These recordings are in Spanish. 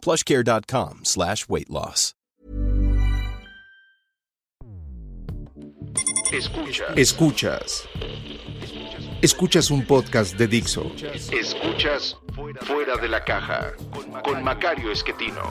plushcare.com slash weight loss. Escuchas. Escuchas. Escuchas un podcast de Dixo. Escuchas Fuera de la Caja con Macario Esquetino.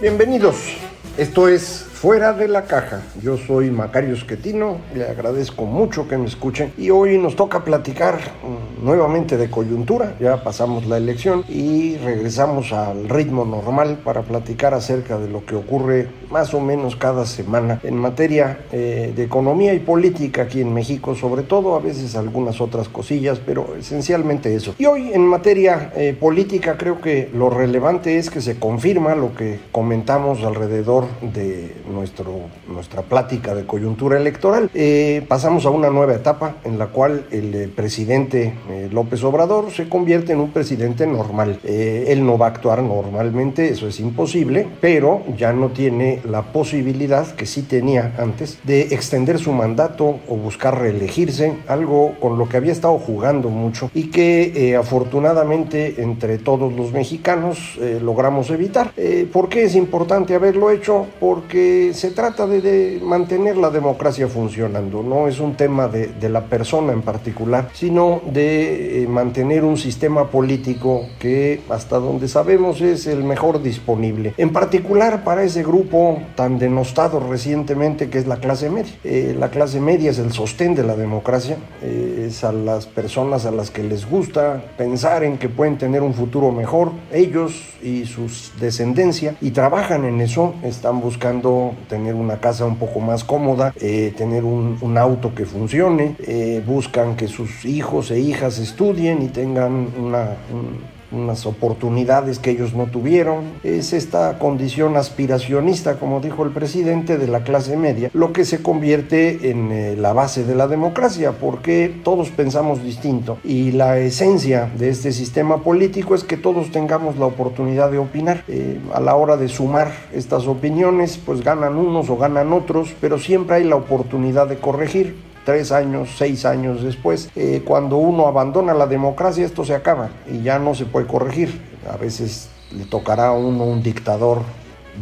Bienvenidos. Esto es Fuera de la Caja. Yo soy Macario Esquetino, le agradezco mucho que me escuchen y hoy nos toca platicar mm, nuevamente de coyuntura. Ya pasamos la elección y regresamos al ritmo normal para platicar acerca de lo que ocurre más o menos cada semana en materia eh, de economía y política aquí en México, sobre todo a veces algunas otras cosillas, pero esencialmente eso. Y hoy en materia eh, política creo que lo relevante es que se confirma lo que comentamos alrededor de nuestro, nuestra plática de coyuntura electoral. Eh, pasamos a una nueva etapa en la cual el presidente eh, López Obrador se convierte en un presidente normal. Eh, él no va a actuar normalmente, eso es imposible, pero ya no tiene la posibilidad que sí tenía antes de extender su mandato o buscar reelegirse, algo con lo que había estado jugando mucho y que eh, afortunadamente entre todos los mexicanos eh, logramos evitar. ¿Por qué es importante haberlo hecho? Porque se trata de, de mantener la democracia funcionando, no es un tema de, de la persona en particular, sino de eh, mantener un sistema político que hasta donde sabemos es el mejor disponible. En particular para ese grupo tan denostado recientemente que es la clase media. Eh, la clase media es el sostén de la democracia, eh, es a las personas a las que les gusta pensar en que pueden tener un futuro mejor, ellos y sus descendencia, y trabajan en eso, están buscando tener una casa un poco más cómoda, eh, tener un, un, auto que funcione, eh, buscan que sus hijos e hijas estudien y tengan una... Un, unas oportunidades que ellos no tuvieron. Es esta condición aspiracionista, como dijo el presidente, de la clase media, lo que se convierte en eh, la base de la democracia, porque todos pensamos distinto. Y la esencia de este sistema político es que todos tengamos la oportunidad de opinar. Eh, a la hora de sumar estas opiniones, pues ganan unos o ganan otros, pero siempre hay la oportunidad de corregir tres años, seis años después, eh, cuando uno abandona la democracia, esto se acaba y ya no se puede corregir. A veces le tocará a uno un dictador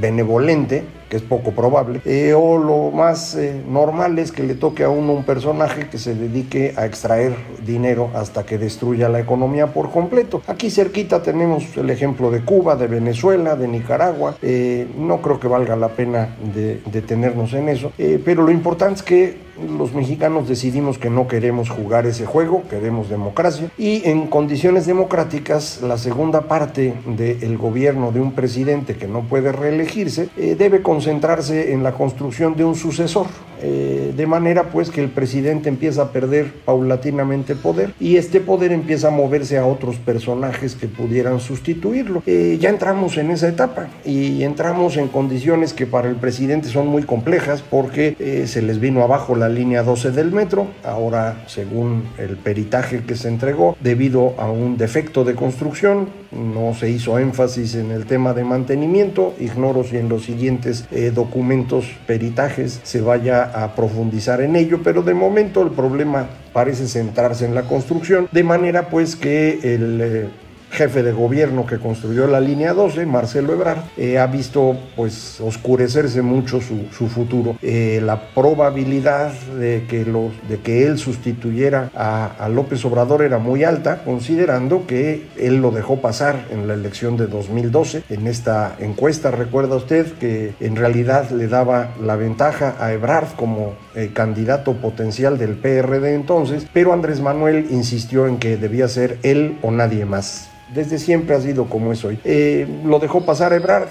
benevolente, que es poco probable, eh, o lo más eh, normal es que le toque a uno un personaje que se dedique a extraer dinero hasta que destruya la economía por completo. Aquí cerquita tenemos el ejemplo de Cuba, de Venezuela, de Nicaragua. Eh, no creo que valga la pena de detenernos en eso, eh, pero lo importante es que los mexicanos decidimos que no queremos jugar ese juego, queremos democracia. Y en condiciones democráticas la segunda parte del gobierno de un presidente que no puede reelegirse eh, debe concentrarse en la construcción de un sucesor, eh, de manera pues que el presidente empieza a perder paulatinamente poder y este poder empieza a moverse a otros personajes que pudieran sustituirlo. Eh, ya entramos en esa etapa y entramos en condiciones que para el presidente son muy complejas porque eh, se les vino abajo la línea 12 del metro, ahora según el peritaje que se entregó, debido a un defecto de construcción, no se hizo énfasis en el tema de mantenimiento, ignoro si en los siguientes documentos, peritajes, se vaya a profundizar en ello, pero de momento el problema parece centrarse en la construcción, de manera pues que el... Jefe de gobierno que construyó la línea 12, Marcelo Ebrard, eh, ha visto pues oscurecerse mucho su, su futuro. Eh, la probabilidad de que, los, de que él sustituyera a, a, López Obrador era muy alta, considerando que él lo dejó pasar en la elección de 2012. En esta encuesta, recuerda usted que en realidad le daba la ventaja a Ebrard como eh, candidato potencial del PRD entonces, pero Andrés Manuel insistió en que debía ser él o nadie más. Desde siempre ha sido como es hoy. Eh, lo dejó pasar Ebrard,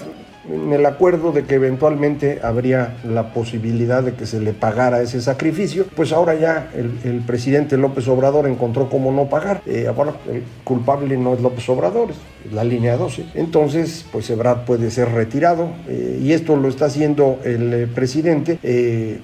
en el acuerdo de que eventualmente habría la posibilidad de que se le pagara ese sacrificio, pues ahora ya el, presidente López Obrador encontró cómo no pagar. Eh, ahora el culpable no es López Obrador, la línea 12. Entonces, pues Ebrard puede ser retirado eh, y esto lo está haciendo el eh, presidente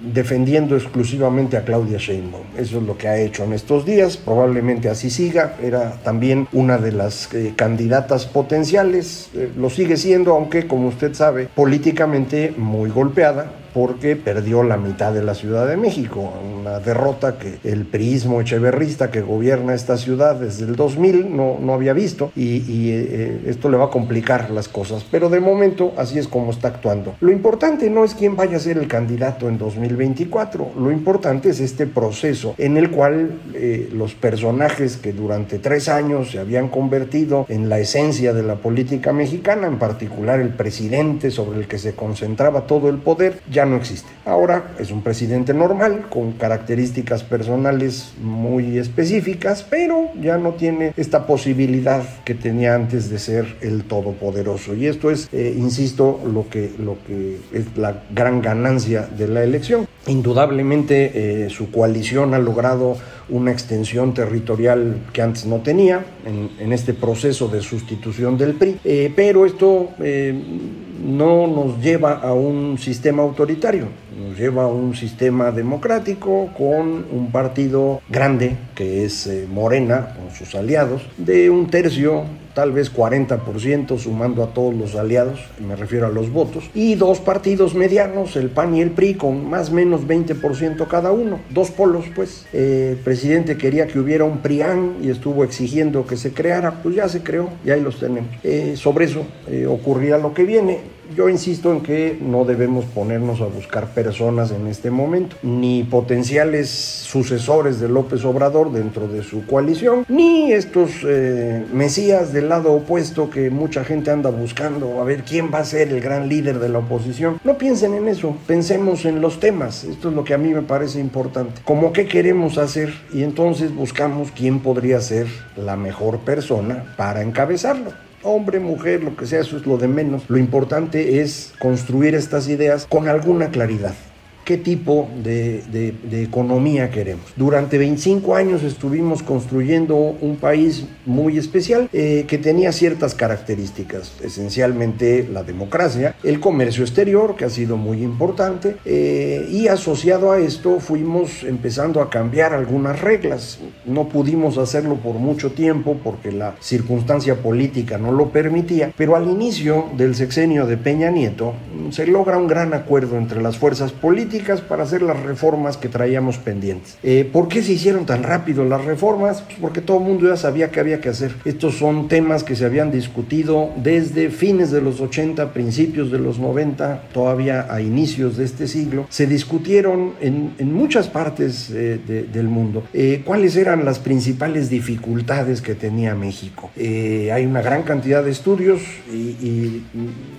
defendiendo exclusivamente a Claudia Sheinbaum. Eso es lo que ha hecho en estos días, probablemente así siga. Era también una de las candidatas potenciales, lo sigue siendo, aunque como usted sabe, políticamente muy golpeada porque perdió la mitad de la Ciudad de México, una derrota que el priismo echeverrista que gobierna esta ciudad desde el 2000 no, no había visto y, eh, esto le va a complicar las cosas, pero de momento así es como está actuando. Lo importante no es quién vaya a ser el candidato en 2024, lo importante es este proceso en el cual eh, los personajes que durante tres años se habían convertido en la esencia de la política mexicana, en particular el presidente sobre el que se concentraba todo el poder, ya no existe. Ahora es un presidente normal, con características personales muy específicas, pero ya no tiene esta posibilidad que tenía antes de ser el todopoderoso. Y esto es, eh, insisto, lo que, lo que es la gran ganancia de la elección. Indudablemente eh, su coalición ha logrado una extensión territorial que antes no tenía en, este proceso de sustitución del PRI, eh, pero esto no nos lleva a un sistema autoritario, nos lleva a un sistema democrático con un partido grande que es eh, Morena con sus aliados, de un tercio tal vez 40% sumando a todos los aliados, me refiero a los votos, y dos partidos medianos, el PAN y el PRI, con más o menos 20% cada uno, dos polos pues. el presidente quería que hubiera un PRIAN y estuvo exigiendo que se creara, pues ya se creó y ahí los tenemos. Eh, sobre eso eh, ocurría lo que viene. Yo insisto en que no debemos ponernos a buscar personas en este momento, ni potenciales sucesores de López Obrador dentro de su coalición, ni estos eh, mesías de lado opuesto que mucha gente anda buscando, a ver quién va a ser el gran líder de la oposición. No piensen en eso, pensemos en los temas. Esto es lo que a mí me parece importante. Como qué queremos hacer y entonces buscamos quién podría ser la mejor persona para encabezarlo hombre, mujer, lo que sea, eso es lo de menos. Lo importante es construir estas ideas con alguna claridad qué tipo de, economía queremos. Durante 25 años estuvimos construyendo un país muy especial eh, que tenía ciertas características, esencialmente la democracia, el comercio exterior, que ha sido muy importante, eh, y asociado a esto fuimos empezando a cambiar algunas reglas. No pudimos hacerlo por mucho tiempo porque la circunstancia política no lo permitía, pero al inicio del sexenio de Peña Nieto se logra un gran acuerdo entre las fuerzas políticas para hacer las reformas que traíamos pendientes. Eh, ¿Por qué se hicieron tan rápido las reformas? Pues porque todo el mundo ya sabía que había que hacer. Estos son temas que se habían discutido desde fines de los 80, principios de los 90, todavía a inicios de este siglo. Se discutieron en, en muchas partes eh, del mundo eh, cuáles eran las principales dificultades que tenía México. hay una gran cantidad de estudios y, y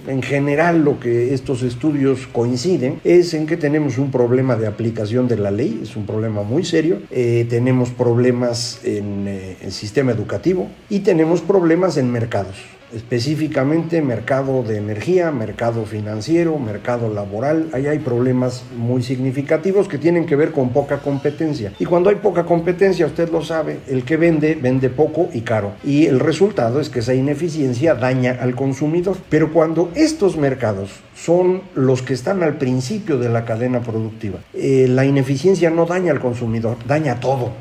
en general lo que estos estudios coinciden es en que tenemos un problema de aplicación de la ley, es un problema muy serio. Eh, tenemos problemas en eh, el sistema educativo y tenemos problemas en mercados específicamente mercado de energía, mercado financiero, mercado laboral. Ahí hay problemas muy significativos que tienen que ver con poca competencia. Y cuando hay poca competencia, usted lo sabe, el que vende, vende poco y caro. Y el resultado es que esa ineficiencia daña al consumidor. Pero cuando estos mercados son los que están al principio de la cadena productiva, eh, la ineficiencia no daña al consumidor, daña todo.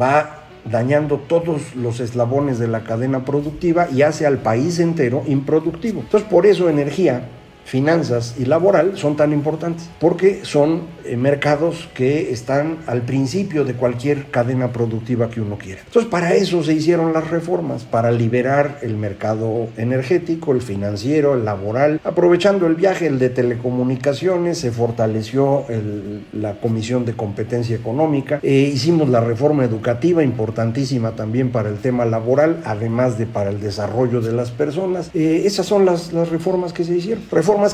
Va dañando todos los eslabones de la cadena productiva y hace al país entero improductivo. Entonces, por eso energía finanzas y laboral son tan importantes, porque son eh, mercados que están al principio de cualquier cadena productiva que uno quiera. Entonces, para eso se hicieron las reformas, para liberar el mercado energético, el financiero, el laboral, aprovechando el viaje, el de telecomunicaciones, se fortaleció la Comisión de Competencia Económica, eh, hicimos la reforma educativa, importantísima también para el tema laboral, además de para el desarrollo de las personas. Eh, esas son las, las reformas que se hicieron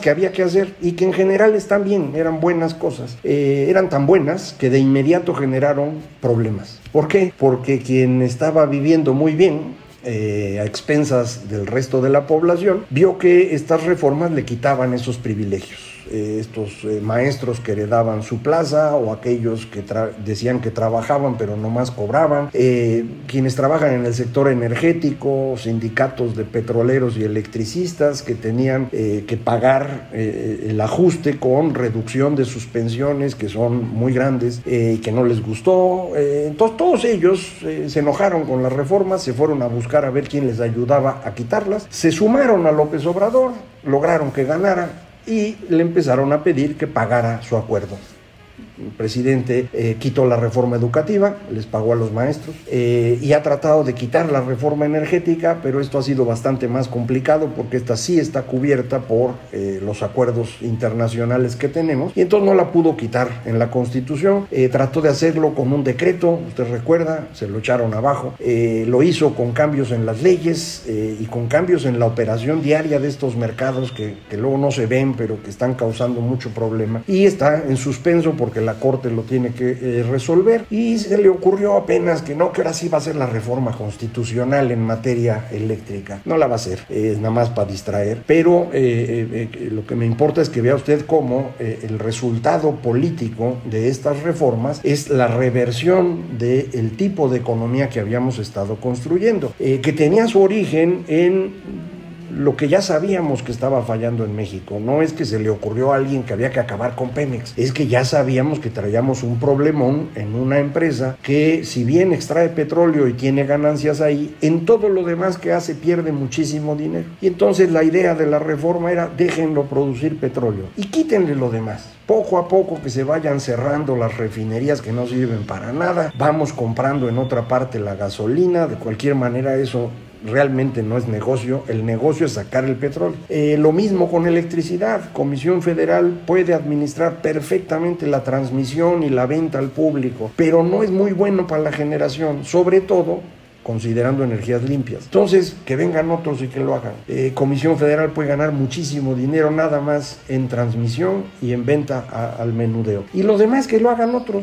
que había que hacer y que en general están bien, eran buenas cosas. Eh, eran tan buenas que de inmediato generaron problemas. ¿Por qué? Porque quien estaba viviendo muy bien a expensas del resto de la población, vio que estas reformas le quitaban esos privilegios. Eh, estos eh, maestros que heredaban su plaza o aquellos que decían que trabajaban pero no más cobraban, eh, quienes trabajan en el sector energético, sindicatos de petroleros y electricistas que tenían que pagar el ajuste con reducción de sus pensiones que son muy grandes y que no les gustó. entonces todos ellos se enojaron con las reformas, se fueron a buscar a ver quién les ayudaba a quitarlas, se sumaron a López Obrador, lograron que ganara y le empezaron a pedir que pagara su acuerdo presidente eh, quitó la reforma educativa, les pagó a los maestros eh, y ha tratado de quitar la reforma energética, pero esto ha sido bastante más complicado porque esta sí está cubierta por eh, los acuerdos internacionales que tenemos y entonces no la pudo quitar en la constitución. trató de hacerlo con un decreto, usted recuerda, se lo echaron abajo. lo hizo con cambios en las leyes y con cambios en la operación diaria de estos mercados que, que luego no se ven, pero que están causando mucho problema y está en suspenso porque la Corte lo tiene que eh, resolver y se le ocurrió apenas que no, que ahora sí va a ser la reforma constitucional en materia eléctrica. No la va a hacer, es nada más para distraer, pero eh, eh, lo que me importa es que vea usted cómo el resultado político de estas reformas es la reversión del tipo de economía que habíamos estado construyendo, que tenía su origen en lo que ya sabíamos que estaba fallando en México. No es que se le ocurrió a alguien que había que acabar con Pemex, es que ya sabíamos que traíamos un problemón en una empresa que si bien extrae petróleo y tiene ganancias ahí, en todo lo demás que hace pierde muchísimo dinero. Y entonces la idea de la reforma era déjenlo producir petróleo y quítenle lo demás poco a poco que se vayan cerrando las refinerías que no sirven para nada, vamos comprando en otra parte la gasolina, de cualquier manera eso realmente no es negocio, el negocio es sacar el petróleo. Eh, lo mismo con electricidad, Comisión Federal puede administrar perfectamente la transmisión y la venta al público, pero no es muy bueno para la generación, sobre todo considerando energías limpias. Entonces, que vengan otros y que lo hagan. Eh, Comisión Federal puede ganar muchísimo dinero nada más en transmisión y en venta al menudeo. Y lo demás que lo hagan otros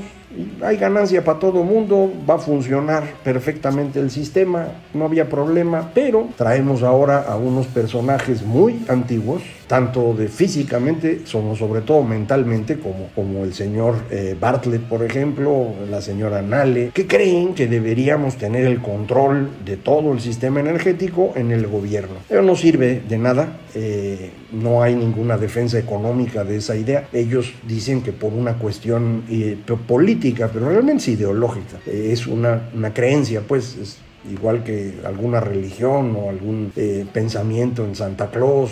hay ganancia para todo mundo, va a funcionar perfectamente el sistema, no había problema, pero traemos ahora a unos personajes muy antiguos, tanto de físicamente, como sobre todo mentalmente, como, como el señor eh, Bartlett, por ejemplo, la señora Nale, que creen que deberíamos tener el control de todo el sistema energético en el gobierno. Pero no sirve de nada, eh, no hay ninguna defensa económica de esa idea. Ellos dicen que por una cuestión eh, política, pero realmente es ideológica. Es una, una creencia, pues, es igual que alguna religión o algún eh, pensamiento en Santa Claus.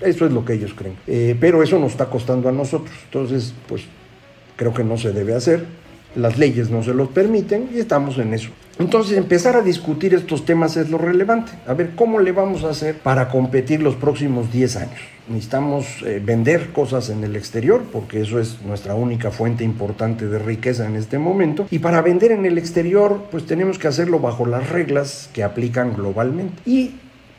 eso es lo que ellos creen. Eh, pero eso nos está costando a nosotros. Entonces, pues, creo que no se debe hacer. Las leyes no se los permiten y estamos en eso. Entonces empezar a discutir estos temas es lo relevante. A ver, ¿cómo le vamos a hacer para competir los próximos 10 años? Necesitamos eh, vender cosas en el exterior porque eso es nuestra única fuente importante de riqueza en este momento. Y para vender en el exterior pues tenemos que hacerlo bajo las reglas que aplican globalmente. Y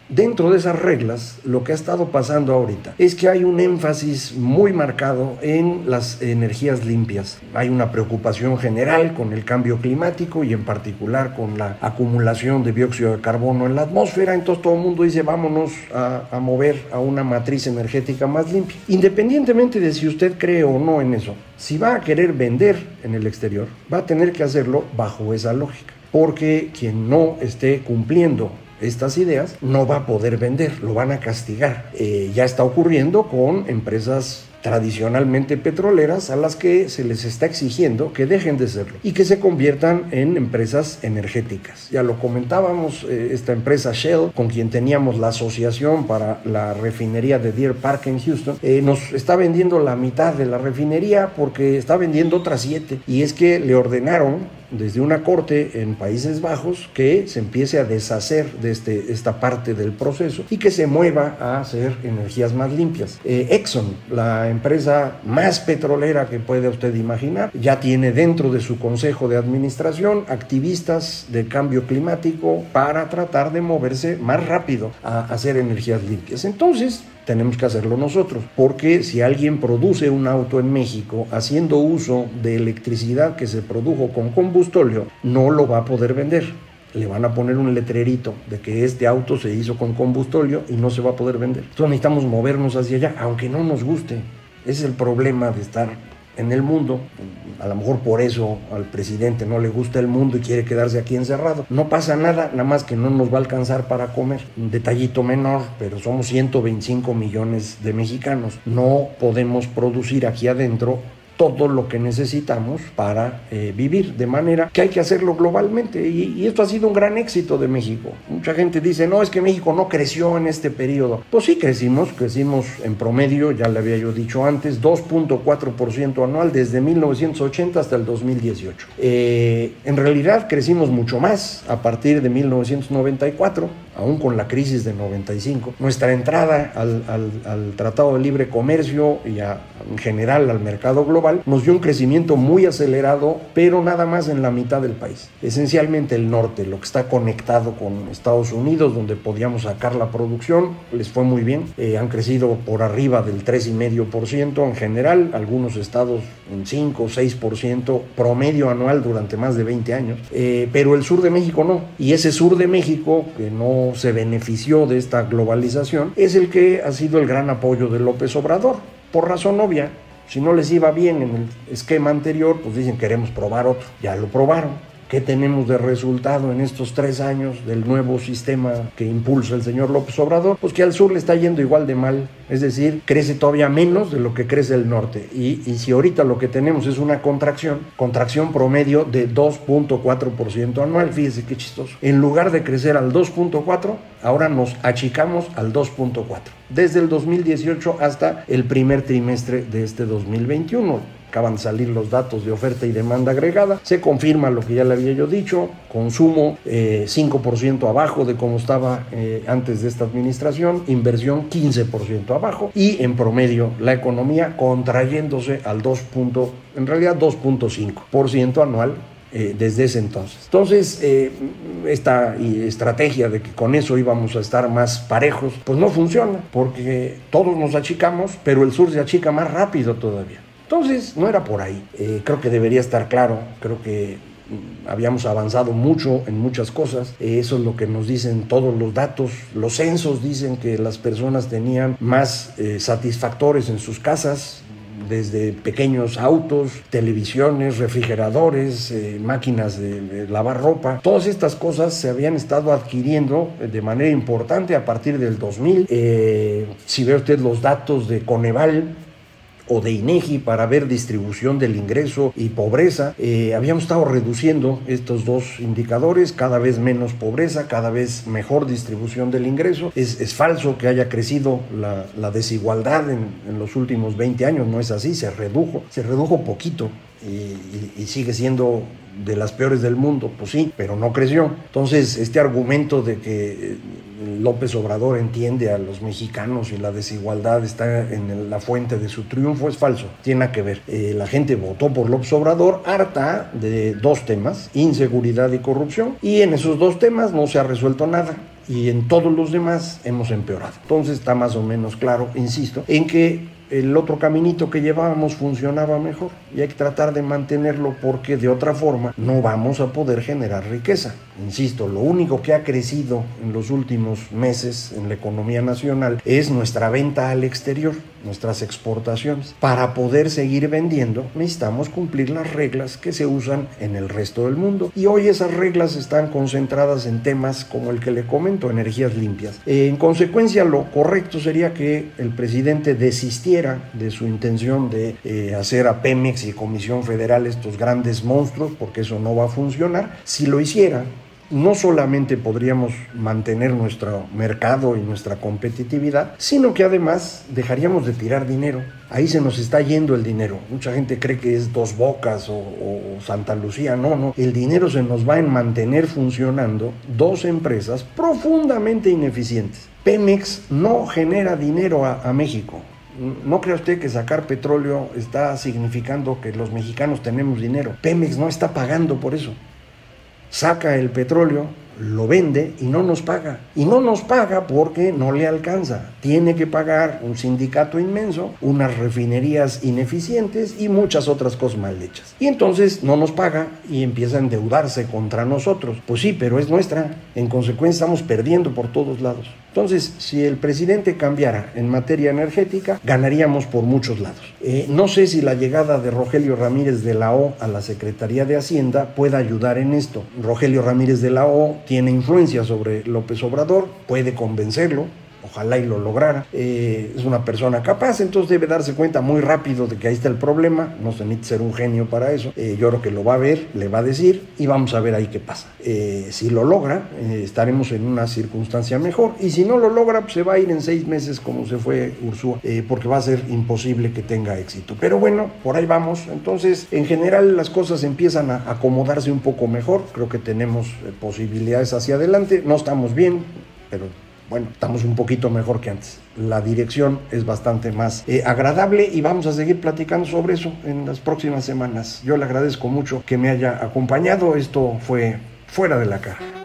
Dentro de esas reglas, lo que ha estado pasando ahorita es que hay un énfasis muy marcado en las energías limpias. Hay una preocupación general con el cambio climático y en particular con la acumulación de dióxido de carbono en la atmósfera. Entonces todo el mundo dice vámonos a, a mover a una matriz energética más limpia. Independientemente de si usted cree o no en eso, si va a querer vender en el exterior, va a tener que hacerlo bajo esa lógica. Porque quien no esté cumpliendo estas ideas, no va a poder vender, lo van a castigar. Eh, ya está ocurriendo con empresas tradicionalmente petroleras a las que se les está exigiendo que dejen de serlo y que se conviertan en empresas energéticas. Ya lo comentábamos, eh, esta empresa Shell, con quien teníamos la asociación para la refinería de Deer Park en Houston, eh, nos está vendiendo la mitad de la refinería porque está vendiendo otras siete y es que le ordenaron desde una corte en Países Bajos que se empiece a deshacer de este, esta parte del proceso y que se mueva a hacer energías más limpias. Eh, Exxon, la empresa más petrolera que puede usted imaginar, ya tiene dentro de su consejo de administración activistas de cambio climático para tratar de moverse más rápido a hacer energías limpias. Entonces, tenemos que hacerlo nosotros, porque si alguien produce un auto en México haciendo uso de electricidad que se produjo con combustóleo, no lo va a poder vender le van a poner un letrerito de que este auto se hizo con combustóleo y no se va a poder vender. Entonces necesitamos movernos hacia allá, aunque no nos guste. Es el problema de estar en el mundo. A lo mejor por eso al presidente no le gusta el mundo y quiere quedarse aquí encerrado. No pasa nada, nada más que no nos va a alcanzar para comer. Un detallito menor, pero somos 125 millones de mexicanos. No podemos producir aquí adentro todo lo que necesitamos para eh, vivir, de manera que hay que hacerlo globalmente. Y, esto ha sido un gran éxito de México. Mucha gente dice, no, es que México no creció en este periodo. Pues sí crecimos, crecimos en promedio, ya le había yo dicho antes, 2.4% anual desde 1980 hasta el 2018. Eh, en realidad crecimos mucho más a partir de 1994, aún con la crisis de 95. Nuestra entrada al, al Tratado de Libre Comercio y a, en general al mercado global nos dio un crecimiento muy acelerado, pero nada más en la mitad del país. Esencialmente el norte, lo que está conectado con Estados Unidos, donde podíamos sacar la producción, les fue muy bien. Eh, han crecido por arriba del 3,5% en general, algunos estados en 5 o 6% promedio anual durante más de 20 años, eh, pero el sur de México no. Y ese sur de México, que no se benefició de esta globalización, es el que ha sido el gran apoyo de López Obrador. Por razón obvia, si no les iba bien en el esquema anterior, pues dicen queremos probar otro. Ya lo probaron. ¿Qué tenemos de resultado en estos tres años del nuevo sistema que impulsa el señor López Obrador? Pues que al sur le está yendo igual de mal, es decir, crece todavía menos de lo que crece el norte. Y, y si ahorita lo que tenemos es una contracción, contracción promedio de 2.4% anual, fíjese qué chistoso. En lugar de crecer al 2.4, ahora nos achicamos al 2.4, desde el 2018 hasta el primer trimestre de este 2021 acaban de salir los datos de oferta y demanda agregada, se confirma lo que ya le había yo dicho, consumo 5% eh, abajo de como estaba eh, antes de esta administración, inversión 15% abajo y en promedio la economía contrayéndose al 2. en realidad 2.5% anual eh, desde ese entonces. Entonces, esta estrategia de que con eso íbamos a estar más parejos, pues no funciona, porque todos nos achicamos, pero el sur se achica más rápido todavía. Entonces, no era por ahí. Eh, creo que debería estar claro, creo que mm, habíamos avanzado mucho en muchas cosas. Eh, eso es lo que nos dicen todos los datos. Los censos dicen que las personas tenían más eh, satisfactores en sus casas, desde pequeños autos, televisiones, refrigeradores, máquinas de, lavar ropa. Todas estas cosas se habían estado adquiriendo de manera importante a partir del 2000. si ve usted los datos de Coneval, o de INEGI para ver distribución del ingreso y pobreza. Eh, habíamos estado reduciendo estos dos indicadores, cada vez menos pobreza, cada vez mejor distribución del ingreso. Es, es falso que haya crecido la, desigualdad en, en, los últimos 20 años, no es así, se redujo, se redujo poquito y, y sigue siendo de las peores del mundo, pues sí, pero no creció. Entonces, este argumento de que eh, López Obrador entiende a los mexicanos y la desigualdad está en la fuente de su triunfo es falso, tiene que ver. Eh, la gente votó por López Obrador harta de dos temas, inseguridad y corrupción, y en esos dos temas no se ha resuelto nada y en todos los demás hemos empeorado. Entonces está más o menos claro, insisto, en que el otro caminito que llevábamos funcionaba mejor y hay que tratar de mantenerlo porque de otra forma no vamos a poder generar riqueza. Insisto, lo único que ha crecido en los últimos meses en la economía nacional es nuestra venta al exterior, nuestras exportaciones. Para poder seguir vendiendo necesitamos cumplir las reglas que se usan en el resto del mundo y hoy esas reglas están concentradas en temas como el que le comento, energías limpias. En consecuencia, lo correcto sería que el presidente desistiera de su intención de eh, hacer a Pemex y Comisión Federal estos grandes monstruos, porque eso no va a funcionar. Si lo hiciera, no solamente podríamos mantener nuestro mercado y nuestra competitividad, sino que además dejaríamos de tirar dinero. Ahí se nos está yendo el dinero. Mucha gente cree que es Dos Bocas o, Santa Lucía. No, no. El dinero se nos va en mantener funcionando dos empresas profundamente ineficientes. Pemex no genera dinero a, a México. ¿No cree usted que sacar petróleo está significando que los mexicanos tenemos dinero? Pemex no está pagando por eso saca el petróleo lo vende y no nos paga. Y no nos paga porque no le alcanza. Tiene que pagar un sindicato inmenso, unas refinerías ineficientes y muchas otras cosas mal hechas. Y entonces no nos paga y empieza a endeudarse contra nosotros. Pues sí, pero es nuestra. En consecuencia estamos perdiendo por todos lados. Entonces, si el presidente cambiara en materia energética, ganaríamos por muchos lados. Eh, no sé si la llegada de Rogelio Ramírez de la O a la Secretaría de Hacienda pueda ayudar en esto. Rogelio Ramírez de la O tiene influencia sobre López Obrador, puede convencerlo, ojalá y lo lograra. Eh, es una persona capaz, entonces debe darse cuenta muy rápido de que ahí está el problema, no se necesita ser un genio para eso. Eh, yo creo que lo va a ver, le va a decir y vamos a ver ahí qué pasa. Eh, si lo logra, estaremos en una circunstancia mejor y si no lo logra, pues se va a ir en seis meses como se fue Ursúa, porque va a ser imposible que tenga éxito. Pero bueno, por ahí vamos. Entonces, en general las cosas empiezan a acomodarse un poco mejor, creo que tenemos posibilidades hacia adelante, no estamos bien, pero bueno, estamos un poquito mejor que antes. La dirección es bastante más eh, agradable y vamos a seguir platicando sobre eso en las próximas semanas. Yo le agradezco mucho que me haya acompañado. Esto fue fuera de la cara.